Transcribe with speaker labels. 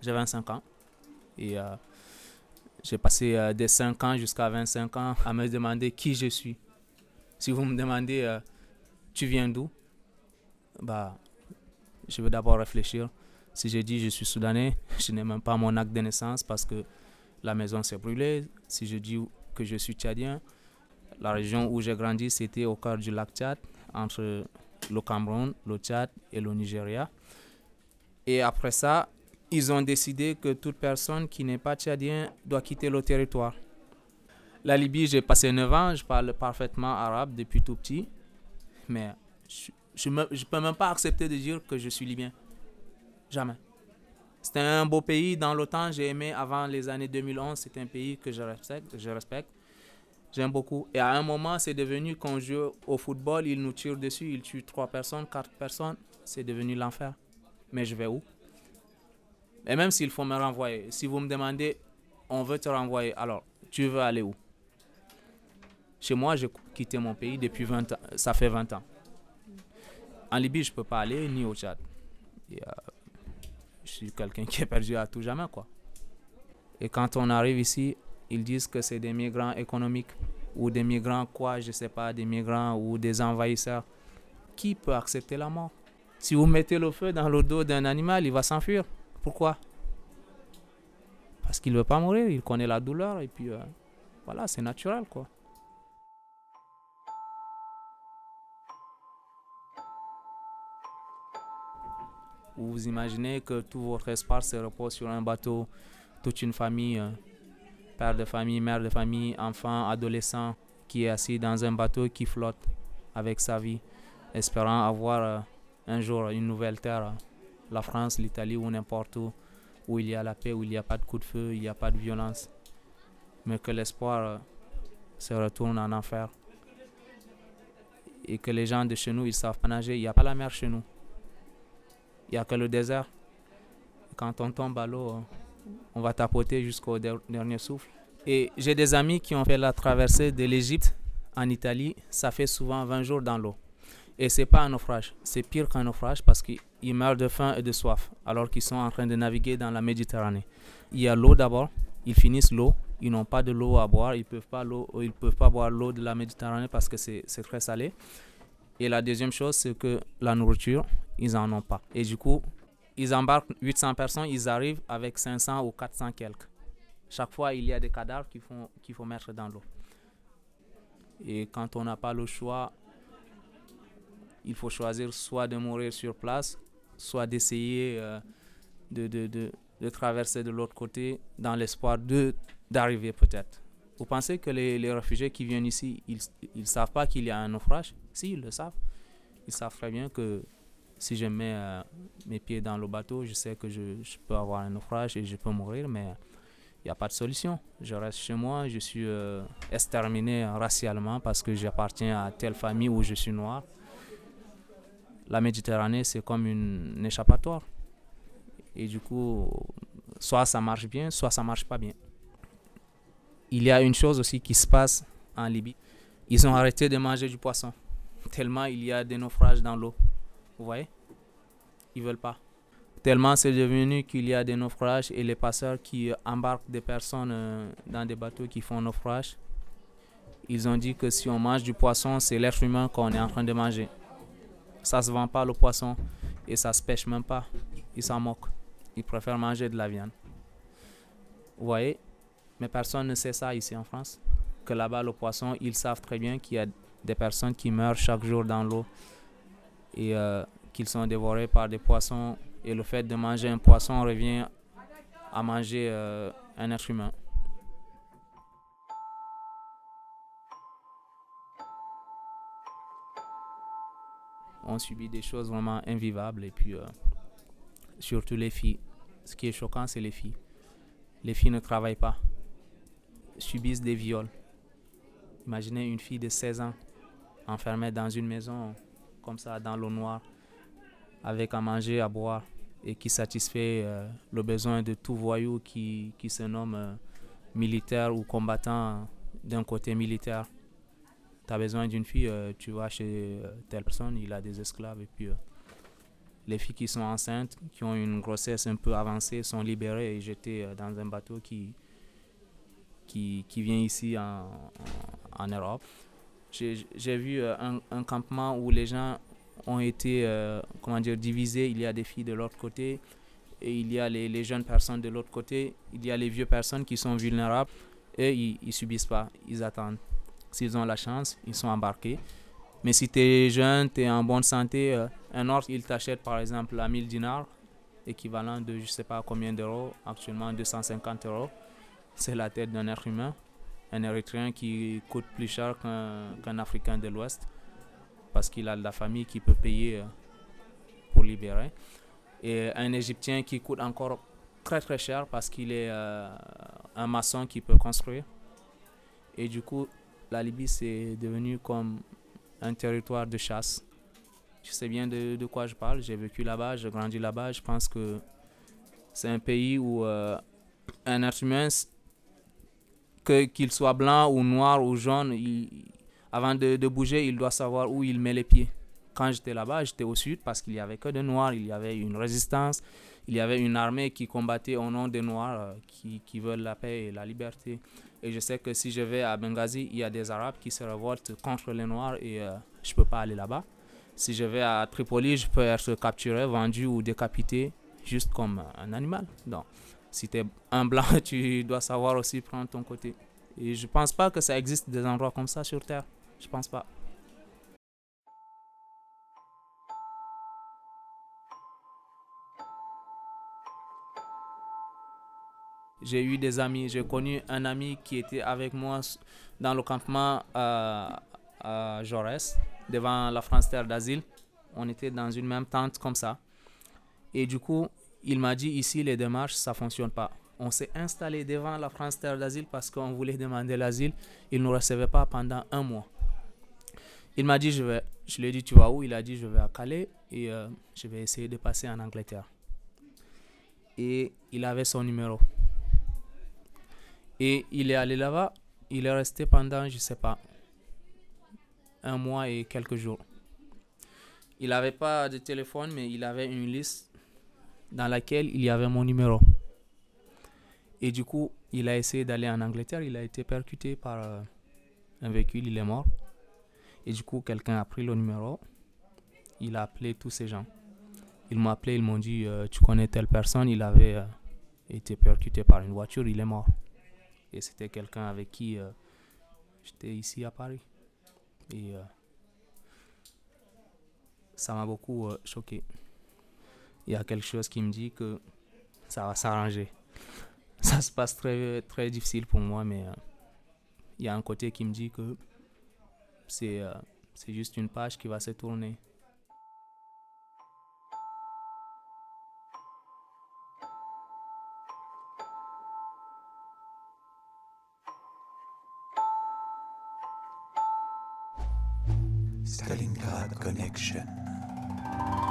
Speaker 1: J'ai 25 ans. Et euh, j'ai passé euh, des 5 ans jusqu'à 25 ans à me demander qui je suis. Si vous me demandez euh, tu viens d'où, bah, je vais d'abord réfléchir. Si je dis je suis soudanais, je n'ai même pas mon acte de naissance parce que la maison s'est brûlée. Si je dis que je suis tchadien, la région où j'ai grandi, c'était au cœur du lac Tchad, entre le Cameroun, le Tchad et le Nigeria. Et après ça, ils ont décidé que toute personne qui n'est pas tchadien doit quitter le territoire. La Libye, j'ai passé 9 ans, je parle parfaitement arabe depuis tout petit, mais je ne peux même pas accepter de dire que je suis libyen. Jamais. C'était un beau pays dans l'OTAN, j'ai aimé avant les années 2011, c'est un pays que je respecte. Je. J'aime beaucoup. Et à un moment, c'est devenu, quand on joue au football, ils nous tirent dessus, ils tuent trois personnes, quatre personnes. C'est devenu l'enfer. Mais je vais où? Et même s'il faut me renvoyer, si vous me demandez, on veut te renvoyer, alors tu veux aller où? Chez moi, j'ai quitté mon pays depuis 20 ans. Ça fait 20 ans. En Libye, je ne peux pas aller, ni au Tchad. Je suis quelqu'un qui est perdu à tout jamais, quoi. Et quand on arrive ici, ils disent que c'est des migrants économiques ou des migrants quoi, je sais pas, des migrants ou des envahisseurs. Qui peut accepter la mort? Si vous mettez le feu dans le dos d'un animal, il va s'enfuir. Pourquoi? Parce qu'il ne veut pas mourir, il connaît la douleur et puis euh, voilà, c'est naturel quoi. Vous imaginez que tout votre espace se repose sur un bateau, toute une famille. Euh, père de famille, mère de famille, enfant, adolescent qui est assis dans un bateau qui flotte avec sa vie, espérant avoir euh, un jour une nouvelle terre, la France, l'Italie ou n'importe où, où il y a la paix, où il n'y a pas de coup de feu, il n'y a pas de violence, mais que l'espoir euh, se retourne en enfer. Et que les gens de chez nous, ils savent pas nager, il n'y a pas la mer chez nous. Il n'y a que le désert. Quand on tombe à l'eau, euh, on va tapoter jusqu'au dernier souffle. Et j'ai des amis qui ont fait la traversée de l'Égypte en Italie. Ça fait souvent 20 jours dans l'eau. Et c'est pas un naufrage. C'est pire qu'un naufrage parce qu'ils meurent de faim et de soif alors qu'ils sont en train de naviguer dans la Méditerranée. Il y a l'eau d'abord. Ils finissent l'eau. Ils n'ont pas de l'eau à boire. Ils peuvent peuvent pas boire l'eau de la Méditerranée parce que c'est très salé. Et la deuxième chose, c'est que la nourriture, ils en ont pas. Et du coup, ils embarquent 800 personnes, ils arrivent avec 500 ou 400 quelques. Chaque fois, il y a des cadavres qu'il faut mettre dans l'eau. Et quand on n'a pas le choix, il faut choisir soit de mourir sur place, soit d'essayer euh, de, de, de, de, traverser de l'autre côté dans l'espoir d'arriver peut-être. Vous pensez que les, les, réfugiés qui viennent ici, ils ne savent pas qu'il y a un naufrage? Si, ils le savent. Ils savent très bien que si je mets euh, mes pieds dans le bateau, je sais que je, peux avoir un naufrage et je peux mourir, mais il n'y a pas de solution. Je reste chez moi, je suis euh, exterminé racialement parce que j'appartiens à telle famille où je suis noir. La Méditerranée, c'est comme une, échappatoire. Et du coup, soit ça marche bien, soit ça marche pas bien. Il y a une chose aussi qui se passe en Libye. Ils ont arrêté de manger du poisson, tellement il y a des naufrages dans l'eau. Vous voyez? Ils veulent pas. Tellement c'est devenu qu'il y a des naufrages et les passeurs qui embarquent des personnes euh, dans des bateaux qui font naufrage, ils ont dit que si on mange du poisson, c'est l'être humain qu'on est en train de manger. Ça se vend pas le poisson et ça se pêche même pas. Ils s'en moquent. Ils préfèrent manger de la viande. Vous voyez? Mais personne ne sait ça ici en France. Que là-bas, le poisson, ils savent très bien qu'il y a des personnes qui meurent chaque jour dans l'eau et euh, qu'ils sont dévorés par des poissons. Et le fait de manger un poisson revient à manger euh, un être humain. On subit des choses vraiment invivables et puis euh, surtout les filles. Ce qui est choquant, c'est les filles. Les filles ne travaillent pas, subissent des viols. Imaginez une fille de 16 ans enfermée dans une maison comme ça dans l'eau noire, avec à manger, à boire, et qui satisfait euh, le besoin de tout voyou qui, se nomme euh, militaire ou combattant d'un côté militaire. Tu as besoin d'une fille, euh, tu vas chez telle personne, il a des esclaves, et puis les filles qui sont enceintes, qui ont une grossesse un peu avancée, sont libérées et jetées euh, dans un bateau qui, qui, qui vient ici en, en Europe. J'ai vu euh, un, campement où les gens ont été euh, comment dire, divisés. Il y a des filles de l'autre côté et il y a les, les, jeunes personnes de l'autre côté. Il y a les vieux personnes qui sont vulnérables et ils ne subissent pas, ils attendent. S'ils ont la chance, ils sont embarqués. Mais si tu es jeune, tu es en bonne santé, euh, un autre, il t'achète par exemple à 1000 dinars, équivalent de je ne sais pas combien d'euros, actuellement 250 euros. C'est la tête d'un être humain, un Érythréen qui coûte plus cher qu'un Africain de l'Ouest, parce qu'il a de la famille qui peut payer euh, pour libérer. Et un Égyptien qui coûte encore très très cher parce qu'il est euh, un maçon qui peut construire. Et du coup, la Libye, c'est devenu comme un territoire de chasse. Je sais bien de, quoi je parle. J'ai vécu là-bas, j'ai grandi là-bas. Je pense que c'est un pays où euh, un être humain, qu'il soit blanc ou noir ou jaune, avant de, bouger, il doit savoir où il met les pieds. Quand j'étais là-bas, j'étais au sud parce qu'il n'y avait que des noirs, il y avait une résistance, il y avait une armée qui combattait au nom des noirs euh, qui, qui veulent la paix et la liberté. Et je sais que si je vais à Benghazi, il y a des Arabes qui se révoltent contre les Noirs et euh, je ne peux pas aller là-bas. Si je vais à Tripoli, je peux être capturé, vendu ou décapité juste comme un animal. Donc, si tu es un blanc, tu dois savoir aussi prendre ton côté. Et je ne pense pas que ça existe des endroits comme ça sur Terre. Je ne pense pas. J'ai eu des amis. J'ai connu un ami qui était avec moi dans le campement à, à Jaurès, devant la France Terre d'Asile. On était dans une même tente comme ça. Et du coup, il m'a dit ici, les démarches, ça ne fonctionne pas. On s'est installé devant la France Terre d'Asile parce qu'on voulait demander l'asile. Il ne nous recevait pas pendant un mois. Il m'a dit, je vais. Je lui ai dit, tu vas où? Il a dit, je vais à Calais et euh, je vais essayer de passer en Angleterre. Et il avait son numéro. Et il est allé là-bas, il est resté pendant, je ne sais pas, un mois et quelques jours. Il n'avait pas de téléphone, mais il avait une liste dans laquelle il y avait mon numéro. Et du coup, il a essayé d'aller en Angleterre, il a été percuté par euh, un véhicule, il est mort. Et du coup, quelqu'un a pris le numéro, il a appelé tous ces gens. Ils m'ont appelé, ils m'ont dit, euh, tu connais telle personne, il avait euh, été percuté par une voiture, il est mort. Et c'était quelqu'un avec qui euh, j'étais ici à Paris. Et euh, ça m'a beaucoup euh, choqué. Il y a quelque chose qui me dit que ça va s'arranger. Ça se passe très, très difficile pour moi, mais il y a un côté qui me dit que c'est c'est juste une page qui va se tourner.
Speaker 2: Stalingrad Connection.